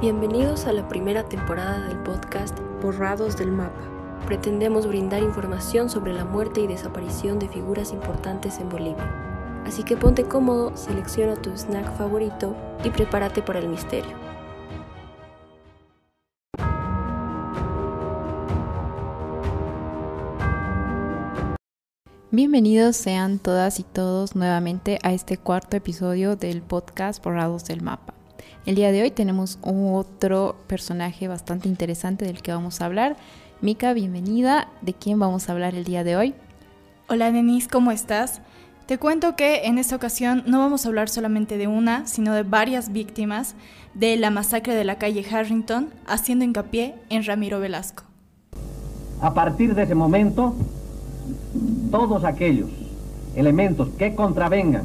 Bienvenidos a la primera temporada del podcast Borrados del Mapa. Pretendemos brindar información sobre la muerte y desaparición de figuras importantes en Bolivia. Así que ponte cómodo, selecciona tu snack favorito y prepárate para el misterio. Bienvenidos sean todas y todos nuevamente a este cuarto episodio del podcast Borrados del Mapa. El día de hoy tenemos otro personaje bastante interesante del que vamos a hablar. Mika, bienvenida. ¿De quién vamos a hablar el día de hoy? Hola Denise, ¿cómo estás? Te cuento que en esta ocasión no vamos a hablar solamente de una, sino de varias víctimas de la masacre de la calle Harrington, haciendo hincapié en Ramiro Velasco. A partir de ese momento, todos aquellos elementos que contravengan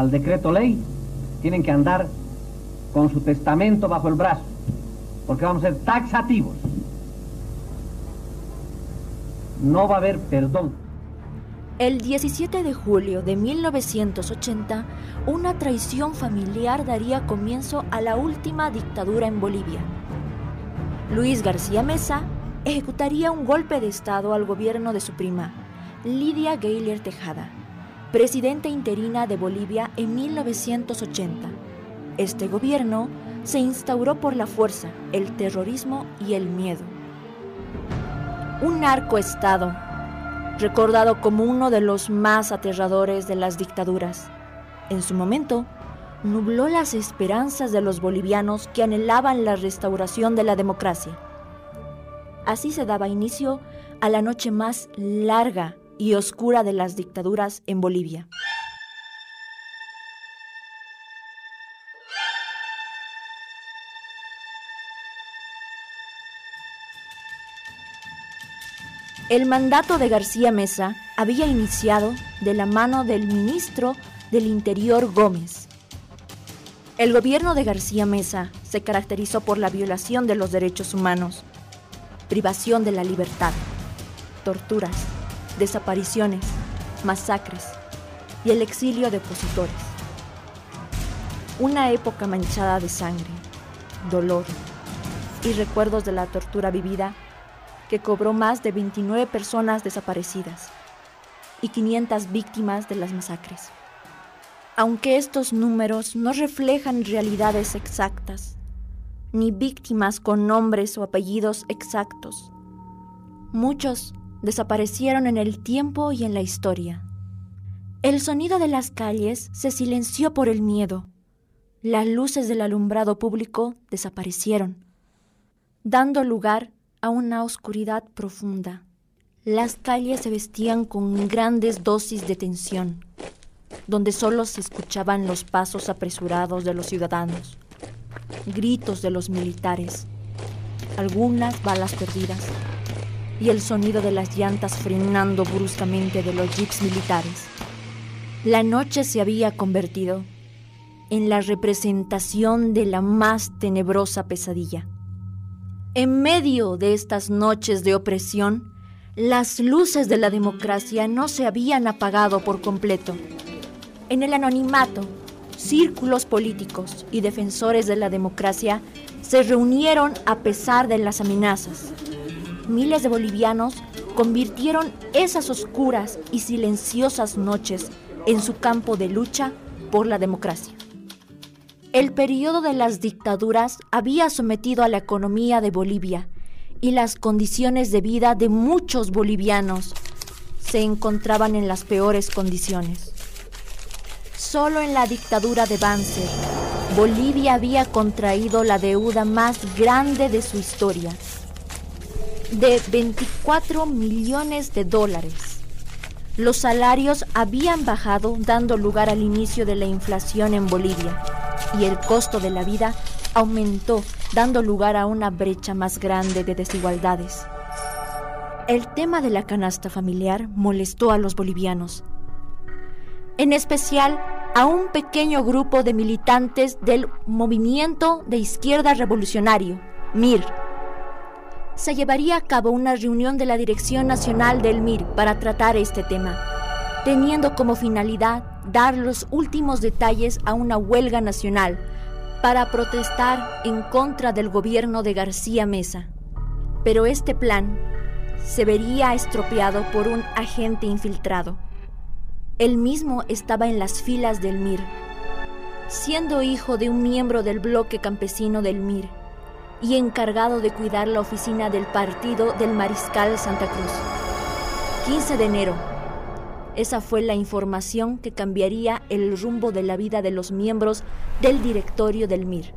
al decreto ley tienen que andar con su testamento bajo el brazo, porque vamos a ser taxativos. No va a haber perdón. El 17 de julio de 1980, una traición familiar daría comienzo a la última dictadura en Bolivia. Luis García Mesa ejecutaría un golpe de Estado al gobierno de su prima, Lidia Gayler Tejada, presidenta interina de Bolivia en 1980. Este gobierno se instauró por la fuerza, el terrorismo y el miedo. Un narcoestado, recordado como uno de los más aterradores de las dictaduras. En su momento, nubló las esperanzas de los bolivianos que anhelaban la restauración de la democracia. Así se daba inicio a la noche más larga y oscura de las dictaduras en Bolivia. El mandato de García Mesa había iniciado de la mano del ministro del Interior Gómez. El gobierno de García Mesa se caracterizó por la violación de los derechos humanos, privación de la libertad, torturas, desapariciones, masacres y el exilio de opositores. Una época manchada de sangre, dolor y recuerdos de la tortura vivida que cobró más de 29 personas desaparecidas y 500 víctimas de las masacres. Aunque estos números no reflejan realidades exactas, ni víctimas con nombres o apellidos exactos. Muchos desaparecieron en el tiempo y en la historia. El sonido de las calles se silenció por el miedo. Las luces del alumbrado público desaparecieron, dando lugar a una oscuridad profunda. Las calles se vestían con grandes dosis de tensión, donde solo se escuchaban los pasos apresurados de los ciudadanos gritos de los militares, algunas balas perdidas y el sonido de las llantas frenando bruscamente de los jeeps militares. La noche se había convertido en la representación de la más tenebrosa pesadilla. En medio de estas noches de opresión, las luces de la democracia no se habían apagado por completo. En el anonimato, círculos políticos y defensores de la democracia se reunieron a pesar de las amenazas. Miles de bolivianos convirtieron esas oscuras y silenciosas noches en su campo de lucha por la democracia. El periodo de las dictaduras había sometido a la economía de Bolivia y las condiciones de vida de muchos bolivianos se encontraban en las peores condiciones. Solo en la dictadura de Banzer, Bolivia había contraído la deuda más grande de su historia, de 24 millones de dólares. Los salarios habían bajado dando lugar al inicio de la inflación en Bolivia y el costo de la vida aumentó dando lugar a una brecha más grande de desigualdades. El tema de la canasta familiar molestó a los bolivianos, en especial a un pequeño grupo de militantes del Movimiento de Izquierda Revolucionario, MIR. Se llevaría a cabo una reunión de la Dirección Nacional del MIR para tratar este tema, teniendo como finalidad dar los últimos detalles a una huelga nacional para protestar en contra del gobierno de García Mesa. Pero este plan se vería estropeado por un agente infiltrado. Él mismo estaba en las filas del MIR, siendo hijo de un miembro del bloque campesino del MIR y encargado de cuidar la oficina del partido del Mariscal Santa Cruz. 15 de enero. Esa fue la información que cambiaría el rumbo de la vida de los miembros del directorio del MIR.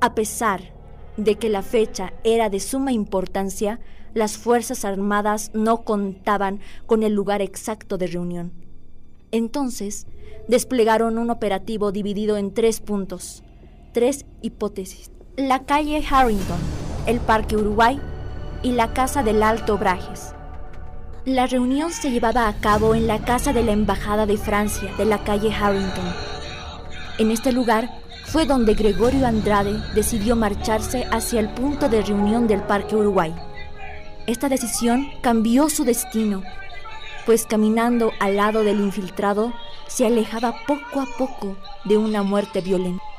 A pesar de que la fecha era de suma importancia, las Fuerzas Armadas no contaban con el lugar exacto de reunión. Entonces, desplegaron un operativo dividido en tres puntos, tres hipótesis. La calle Harrington, el Parque Uruguay y la Casa del Alto Brajes. La reunión se llevaba a cabo en la casa de la Embajada de Francia de la calle Harrington. En este lugar fue donde Gregorio Andrade decidió marcharse hacia el punto de reunión del Parque Uruguay. Esta decisión cambió su destino, pues caminando al lado del infiltrado se alejaba poco a poco de una muerte violenta.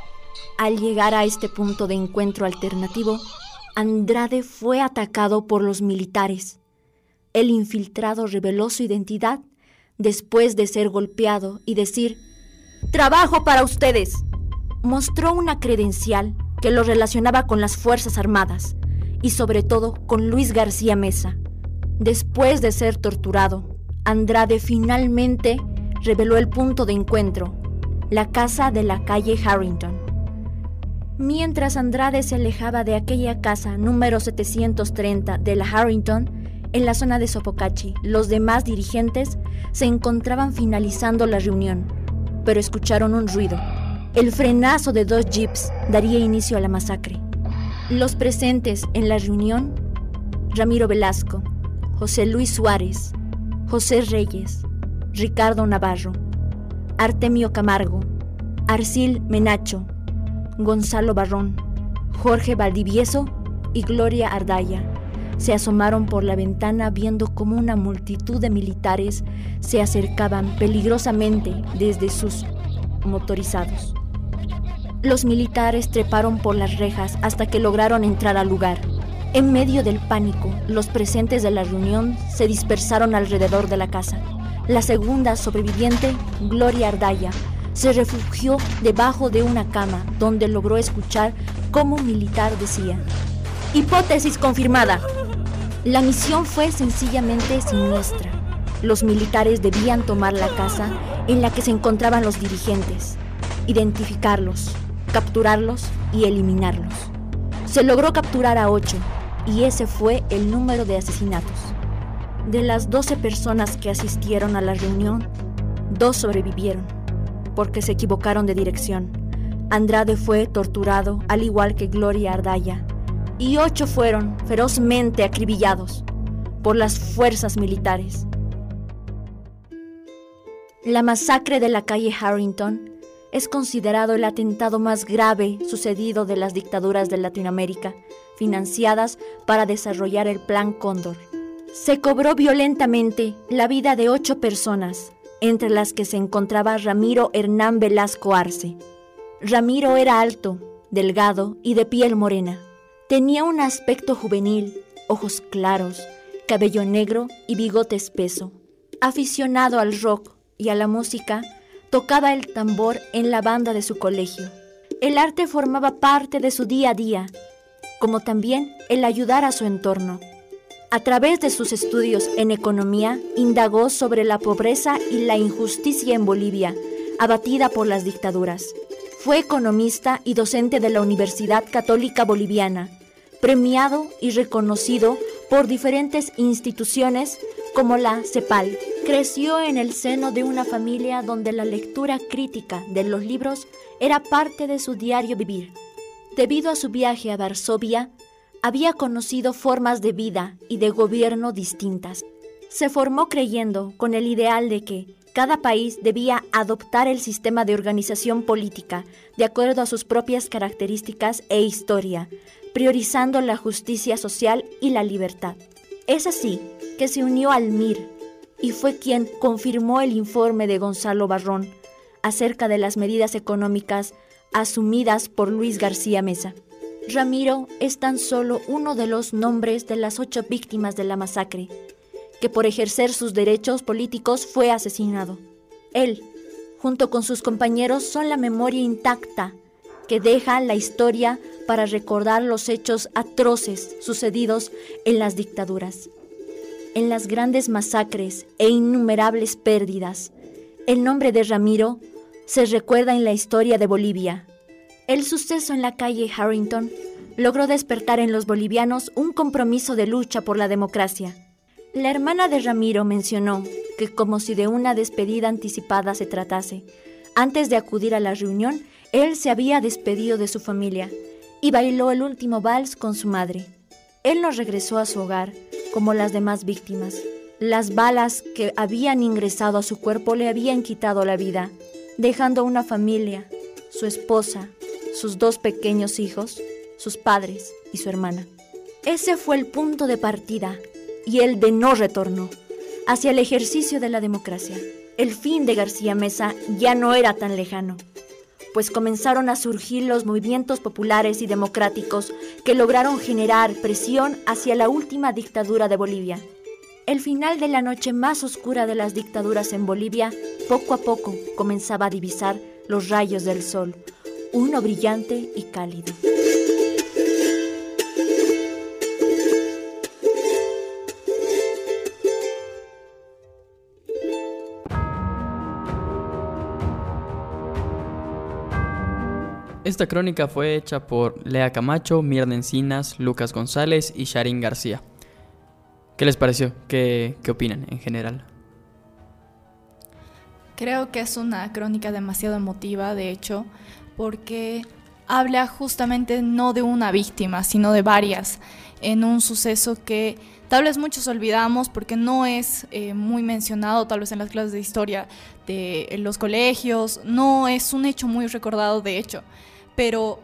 Al llegar a este punto de encuentro alternativo, Andrade fue atacado por los militares. El infiltrado reveló su identidad después de ser golpeado y decir, Trabajo para ustedes. Mostró una credencial que lo relacionaba con las Fuerzas Armadas y sobre todo con Luis García Mesa. Después de ser torturado, Andrade finalmente reveló el punto de encuentro, la casa de la calle Harrington. Mientras Andrade se alejaba de aquella casa número 730 de la Harrington, en la zona de Sopocachi, los demás dirigentes se encontraban finalizando la reunión, pero escucharon un ruido. El frenazo de dos jeeps daría inicio a la masacre. Los presentes en la reunión, Ramiro Velasco, José Luis Suárez, José Reyes, Ricardo Navarro, Artemio Camargo, Arcil Menacho, Gonzalo Barrón, Jorge Valdivieso y Gloria Ardaya se asomaron por la ventana viendo cómo una multitud de militares se acercaban peligrosamente desde sus motorizados. Los militares treparon por las rejas hasta que lograron entrar al lugar. En medio del pánico, los presentes de la reunión se dispersaron alrededor de la casa. La segunda sobreviviente, Gloria Ardaya, se refugió debajo de una cama donde logró escuchar cómo un militar decía, Hipótesis confirmada. La misión fue sencillamente siniestra. Los militares debían tomar la casa en la que se encontraban los dirigentes, identificarlos, capturarlos y eliminarlos. Se logró capturar a ocho y ese fue el número de asesinatos. De las 12 personas que asistieron a la reunión, dos sobrevivieron porque se equivocaron de dirección. Andrade fue torturado al igual que Gloria Ardaya y ocho fueron ferozmente acribillados por las fuerzas militares. La masacre de la calle Harrington es considerado el atentado más grave sucedido de las dictaduras de Latinoamérica, financiadas para desarrollar el Plan Cóndor. Se cobró violentamente la vida de ocho personas, entre las que se encontraba Ramiro Hernán Velasco Arce. Ramiro era alto, delgado y de piel morena. Tenía un aspecto juvenil, ojos claros, cabello negro y bigote espeso. Aficionado al rock y a la música, tocaba el tambor en la banda de su colegio. El arte formaba parte de su día a día, como también el ayudar a su entorno. A través de sus estudios en economía, indagó sobre la pobreza y la injusticia en Bolivia, abatida por las dictaduras. Fue economista y docente de la Universidad Católica Boliviana, premiado y reconocido por diferentes instituciones como la CEPAL. Creció en el seno de una familia donde la lectura crítica de los libros era parte de su diario vivir. Debido a su viaje a Varsovia, había conocido formas de vida y de gobierno distintas. Se formó creyendo con el ideal de que cada país debía adoptar el sistema de organización política de acuerdo a sus propias características e historia, priorizando la justicia social y la libertad. Es así que se unió al MIR, y fue quien confirmó el informe de Gonzalo Barrón acerca de las medidas económicas asumidas por Luis García Mesa. Ramiro es tan solo uno de los nombres de las ocho víctimas de la masacre, que por ejercer sus derechos políticos fue asesinado. Él, junto con sus compañeros, son la memoria intacta que deja la historia para recordar los hechos atroces sucedidos en las dictaduras, en las grandes masacres e innumerables pérdidas. El nombre de Ramiro se recuerda en la historia de Bolivia. El suceso en la calle Harrington logró despertar en los bolivianos un compromiso de lucha por la democracia. La hermana de Ramiro mencionó que como si de una despedida anticipada se tratase, antes de acudir a la reunión, él se había despedido de su familia y bailó el último vals con su madre. Él no regresó a su hogar como las demás víctimas. Las balas que habían ingresado a su cuerpo le habían quitado la vida, dejando una familia, su esposa, sus dos pequeños hijos, sus padres y su hermana. Ese fue el punto de partida y el de no retorno hacia el ejercicio de la democracia. El fin de García Mesa ya no era tan lejano pues comenzaron a surgir los movimientos populares y democráticos que lograron generar presión hacia la última dictadura de Bolivia. El final de la noche más oscura de las dictaduras en Bolivia poco a poco comenzaba a divisar los rayos del sol, uno brillante y cálido. Esta crónica fue hecha por Lea Camacho, Mirna Encinas, Lucas González y Sharin García. ¿Qué les pareció? ¿Qué, ¿Qué opinan en general? Creo que es una crónica demasiado emotiva, de hecho, porque habla justamente no de una víctima, sino de varias, en un suceso que tal vez muchos olvidamos porque no es eh, muy mencionado, tal vez en las clases de historia de los colegios, no es un hecho muy recordado, de hecho pero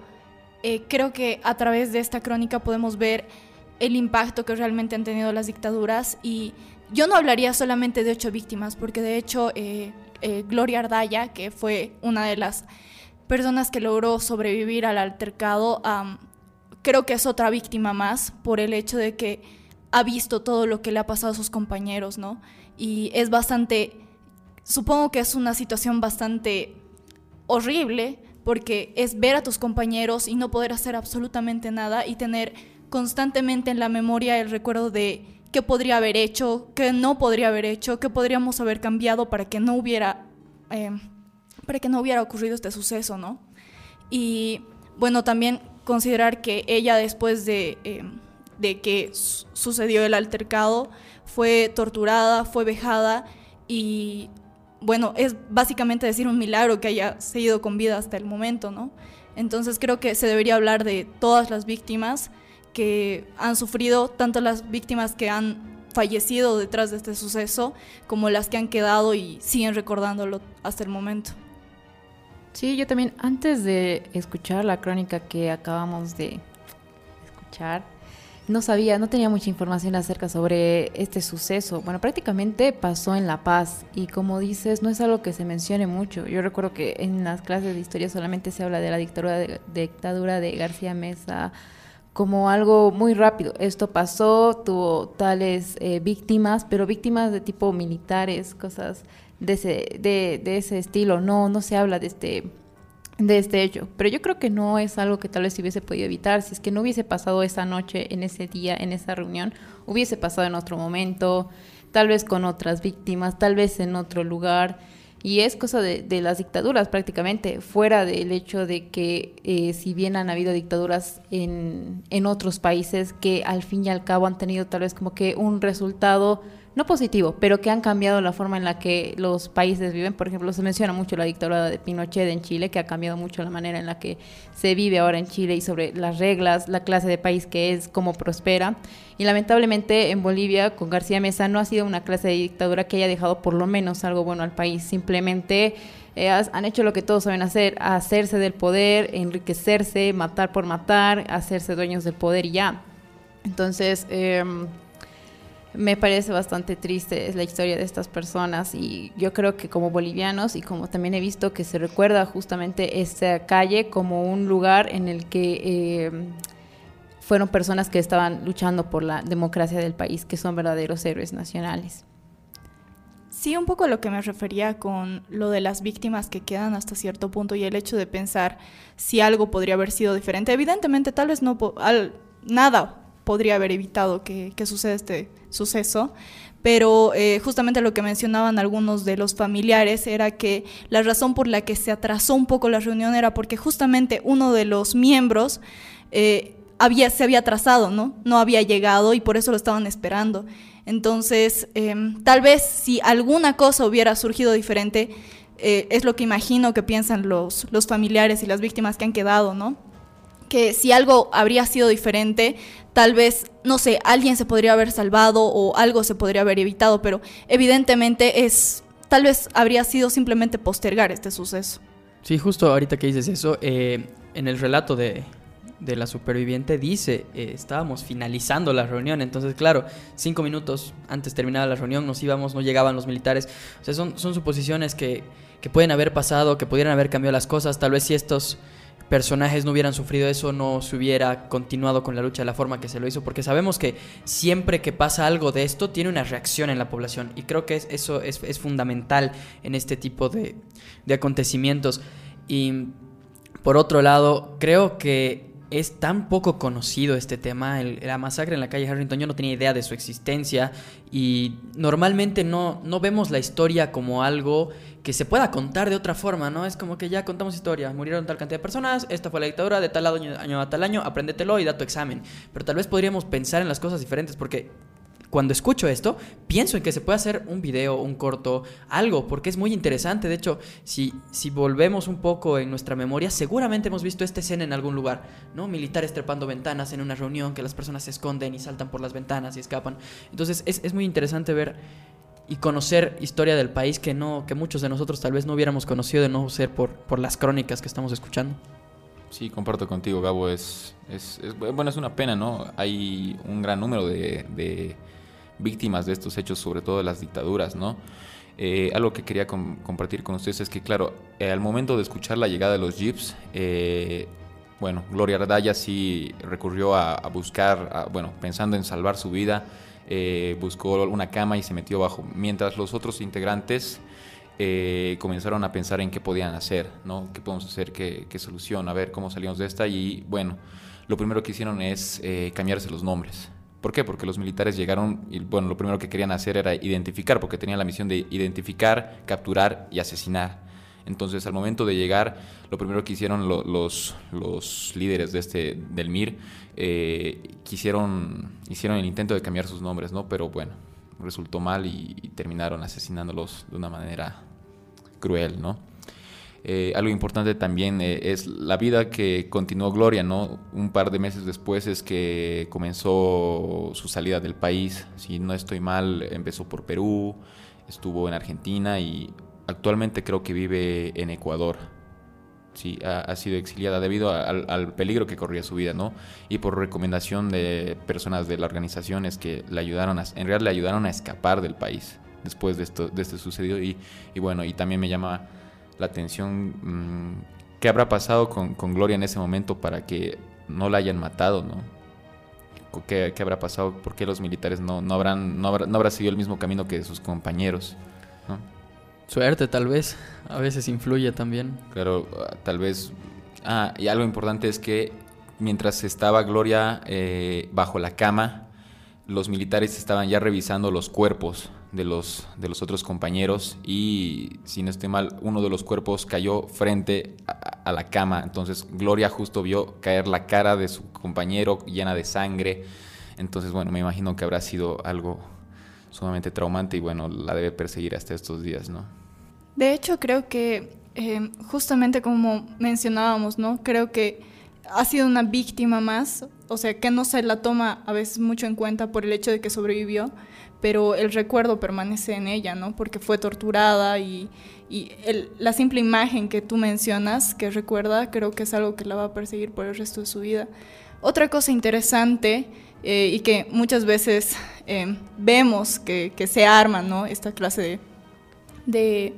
eh, creo que a través de esta crónica podemos ver el impacto que realmente han tenido las dictaduras y yo no hablaría solamente de ocho víctimas, porque de hecho eh, Gloria Ardaya, que fue una de las personas que logró sobrevivir al altercado, creo que es otra víctima más por el hecho de que ha visto todo lo que le ha pasado a sus compañeros, ¿no? Y es bastante, supongo que es una situación bastante horrible, porque es ver a tus compañeros y no poder hacer absolutamente nada y tener constantemente en la memoria el recuerdo de qué podría haber hecho, qué no podría haber hecho, qué podríamos haber cambiado para que no hubiera, em, para que no hubiera ocurrido este suceso, ¿no? Y bueno, también considerar que ella después de, em, de que sucedió el altercado fue torturada, fue vejada y bueno, es básicamente decir un milagro que haya seguido con vida hasta el momento, ¿no? Entonces creo que se debería hablar de todas las víctimas que han sufrido, tanto las víctimas que han fallecido detrás de este suceso, como las que han quedado y siguen recordándolo hasta el momento. Sí, yo también, antes de escuchar la crónica que acabamos de escuchar, no sabía, no tenía mucha información acerca sobre este suceso. Bueno, prácticamente pasó en La Paz y como dices, no es algo que se mencione mucho. Yo recuerdo que en las clases de historia solamente se habla de la dictadura de, García Mesa como algo muy rápido. Esto pasó, tuvo tales eh, víctimas, pero víctimas de tipo militares, cosas de ese, de, de ese estilo. No, no se habla de este de este hecho. Pero yo creo que no es algo que tal vez se hubiese podido evitar. Si es que no hubiese pasado esa noche, en ese día, en esa reunión, hubiese pasado en otro momento, tal vez con otras víctimas, tal vez en otro lugar. Y es cosa de, las dictaduras prácticamente, fuera del hecho de que eh, si bien han habido dictaduras en, en otros países que al fin y al cabo han tenido tal vez como que un resultado no positivo, pero que han cambiado la forma en la que los países viven. Por ejemplo, se menciona mucho la dictadura de Pinochet en Chile, que ha cambiado mucho la manera en la que se vive ahora en Chile y sobre las reglas, la clase de país que es, cómo prospera. Y lamentablemente en Bolivia, con García Mesa, no ha sido una clase de dictadura que haya dejado por lo menos algo bueno al país. Simplemente eh, han hecho lo que todos saben hacer, hacerse del poder, enriquecerse, matar por matar, hacerse dueños del poder y ya. Entonces, eh, me parece bastante triste la historia de estas personas y yo creo que como bolivianos y como también he visto que se recuerda justamente esta calle como un lugar en el que eh, fueron personas que estaban luchando por la democracia del país, que son verdaderos héroes nacionales. Sí, un poco lo que me refería con lo de las víctimas que quedan hasta cierto punto y el hecho de pensar si algo podría haber sido diferente. Evidentemente, tal vez no, al, nada podría haber evitado que, suceda este suceso, pero eh, justamente lo que mencionaban algunos de los familiares era que la razón por la que se atrasó un poco la reunión era porque justamente uno de los miembros eh, había, se había atrasado, ¿no? No había llegado y por eso lo estaban esperando. Entonces, em, tal vez si alguna cosa hubiera surgido diferente, eh, es lo que imagino que piensan los, los familiares y las víctimas que han quedado, ¿no? Que si algo habría sido diferente, tal vez, no sé, alguien se podría haber salvado o algo se podría haber evitado, pero evidentemente es, tal vez habría sido simplemente postergar este suceso. Sí, justo ahorita que dices eso, eh, en el relato de, de la superviviente dice, eh, estábamos finalizando la reunión, entonces claro, cinco minutos antes terminada la reunión nos íbamos, no llegaban los militares, o sea, son, son suposiciones que, que pueden haber pasado, que pudieran haber cambiado las cosas, tal vez si estos personajes no hubieran sufrido eso, no se hubiera continuado con la lucha de la forma que se lo hizo, porque sabemos que siempre que pasa algo de esto tiene una reacción en la población y creo que eso es, es, fundamental en este tipo de, de acontecimientos. Y por otro lado, creo que es tan poco conocido este tema, la masacre en la calle Harrington, yo no tenía idea de su existencia y normalmente no, no vemos la historia como algo que se pueda contar de otra forma, ¿no? Es como que ya contamos historia, murieron tal cantidad de personas, esta fue la dictadura, de tal lado año a tal año, apréndetelo y da tu examen. Pero tal vez podríamos pensar en las cosas diferentes porque cuando escucho esto, pienso en que se puede hacer un video, un corto, algo, porque es muy interesante. De hecho, si, si volvemos un poco en nuestra memoria, seguramente hemos visto esta escena en algún lugar, ¿no? Militares trepando ventanas en una reunión, que las personas se esconden y saltan por las ventanas y escapan. Entonces, es, es muy interesante ver y conocer historia del país que no que muchos de nosotros tal vez no hubiéramos conocido de no ser por, por las crónicas que estamos escuchando. Sí, comparto contigo, Gabo. Es, es, bueno, es una pena, ¿no? Hay un gran número de, de víctimas de estos hechos, sobre todo de las dictaduras, ¿no? Eh, algo que quería compartir con ustedes es que, claro, eh, al momento de escuchar la llegada de los jeeps, eh, bueno, Gloria Ardaya sí recurrió a, buscar, bueno, pensando en salvar su vida, buscó una cama y se metió bajo, mientras los otros integrantes comenzaron a pensar en qué podían hacer, ¿no? ¿Qué podemos hacer? ¿Qué, qué solución? A ver cómo salimos de esta y, bueno, lo primero que hicieron es cambiarse los nombres. ¿Por qué? Porque los militares llegaron y, bueno, lo primero que querían hacer era identificar, porque tenían la misión de identificar, capturar y asesinar. Entonces, al momento de llegar, lo primero que hicieron los, los líderes de este, del MIR, eh, quisieron, hicieron el intento de cambiar sus nombres, ¿no? Pero bueno, resultó mal y terminaron asesinándolos de una manera cruel, ¿no? Eh, algo importante también eh, es la vida que continuó Gloria, ¿no? Un par de meses después es que comenzó su salida del país. Si no estoy mal, empezó por Perú, estuvo en Argentina y actualmente creo que vive en Ecuador. Sí, ha, sido exiliada debido al, peligro que corría su vida, ¿no? Y por recomendación de personas de la organización es que le ayudaron a, en realidad le ayudaron a escapar del país después de esto, de este sucedido y, y bueno, y también me llama la atención mm, qué habrá pasado con, Gloria en ese momento para que no la hayan matado, ¿no? ¿Qué, qué habrá pasado? ¿Por qué los militares no, no, habrán, no, habrá, seguido el mismo camino que sus compañeros? Suerte, tal vez. A veces influye también. Claro, ah, tal vez. Ah, y algo importante es que mientras estaba Gloria eh, bajo la cama, los militares estaban ya revisando los cuerpos de los, de los otros compañeros y si no estoy mal, uno de los cuerpos cayó frente a, la cama. Entonces Gloria justo vio caer la cara de su compañero llena de sangre. Entonces, bueno, me imagino que habrá sido algo sumamente traumante y bueno, la debe perseguir hasta estos días, ¿no? De hecho, creo que eh, justamente como mencionábamos, ¿no? Creo que ha sido una víctima más, o sea, que no se la toma a veces mucho en cuenta por el hecho de que sobrevivió, pero el recuerdo permanece en ella, ¿no? Porque fue torturada y, la simple imagen que tú mencionas, que recuerda, creo que es algo que la va a perseguir por el resto de su vida. Otra cosa interesante eh, y que muchas veces eh, vemos que, se arman ¿no? esta clase de,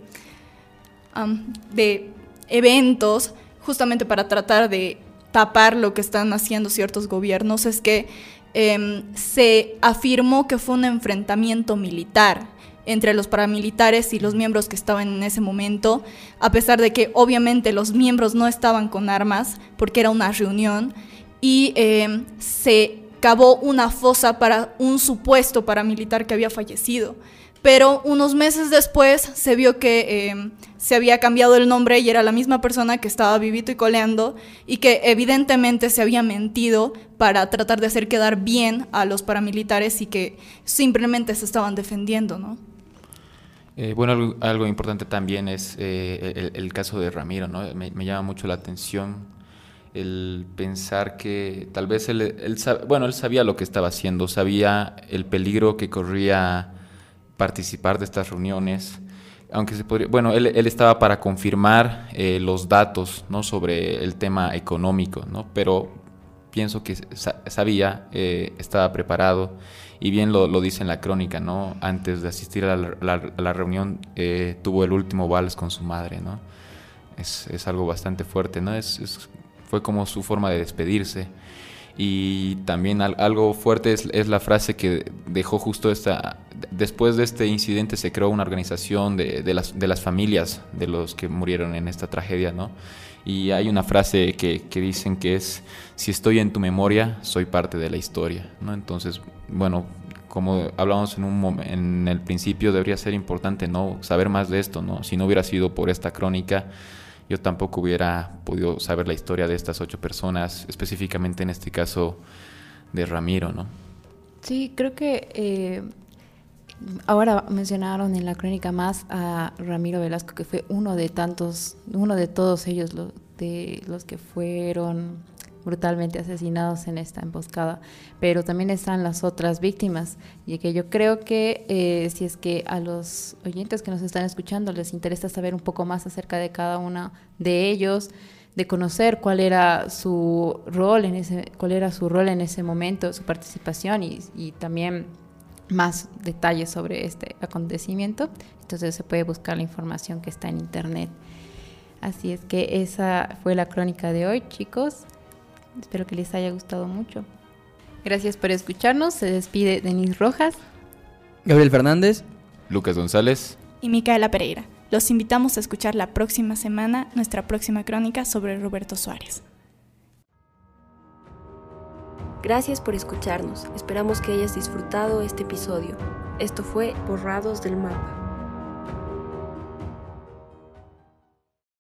de, eventos justamente para tratar de tapar lo que están haciendo ciertos gobiernos, es que em, se afirmó que fue un enfrentamiento militar entre los paramilitares y los miembros que estaban en ese momento, a pesar de que obviamente los miembros no estaban con armas porque era una reunión y em, se cavó una fosa para un supuesto paramilitar que había fallecido. Pero unos meses después se vio que em, se había cambiado el nombre y era la misma persona que estaba vivito y coleando y que evidentemente se había mentido para tratar de hacer quedar bien a los paramilitares y que simplemente se estaban defendiendo, ¿no? Eh, bueno, algo, importante también es eh, el, caso de Ramiro, ¿no? Me, me llama mucho la atención el pensar que tal vez él, bueno, él sabía lo que estaba haciendo, sabía el peligro que corría participar de estas reuniones, aunque se podría, bueno, él, estaba para confirmar eh, los datos, ¿no? Sobre el tema económico, ¿no? Pero pienso que sabía, eh, estaba preparado y bien lo, dice en la crónica, ¿no? Antes de asistir a la, reunión eh, tuvo el último vals con su madre, ¿no? Es, algo bastante fuerte, ¿no? es fue como su forma de despedirse. Y también algo fuerte es, la frase que dejó justo esta... Después de este incidente se creó una organización de, las, de las familias de los que murieron en esta tragedia, ¿no? Y hay una frase que, que, dicen que es, si estoy en tu memoria, soy parte de la historia, ¿no? Entonces, bueno, como hablamos en, un en el principio, debería ser importante, ¿no? Saber más de esto, ¿no? Si no hubiera sido por esta crónica, yo tampoco hubiera podido saber la historia de estas ocho personas, específicamente en este caso de Ramiro, ¿no? Sí, creo que eh, ahora mencionaron en la crónica más a Ramiro Velasco, que fue uno de tantos, uno de todos ellos, de los que fueron brutalmente asesinados en esta emboscada, pero también están las otras víctimas y que yo creo que eh, si es que a los oyentes que nos están escuchando les interesa saber un poco más acerca de cada uno de ellos, de conocer cuál era su rol en ese, cuál era su rol en ese momento, su participación y, y también más detalles sobre este acontecimiento, entonces se puede buscar la información que está en internet. Así es que esa fue la crónica de hoy, chicos. Espero que les haya gustado mucho. Gracias por escucharnos. Se despide Denis Rojas, Gabriel Fernández, Lucas González y Micaela Pereira. Los invitamos a escuchar la próxima semana nuestra próxima crónica sobre Roberto Suárez. Gracias por escucharnos. Esperamos que hayas disfrutado este episodio. Esto fue Borrados del Mapa.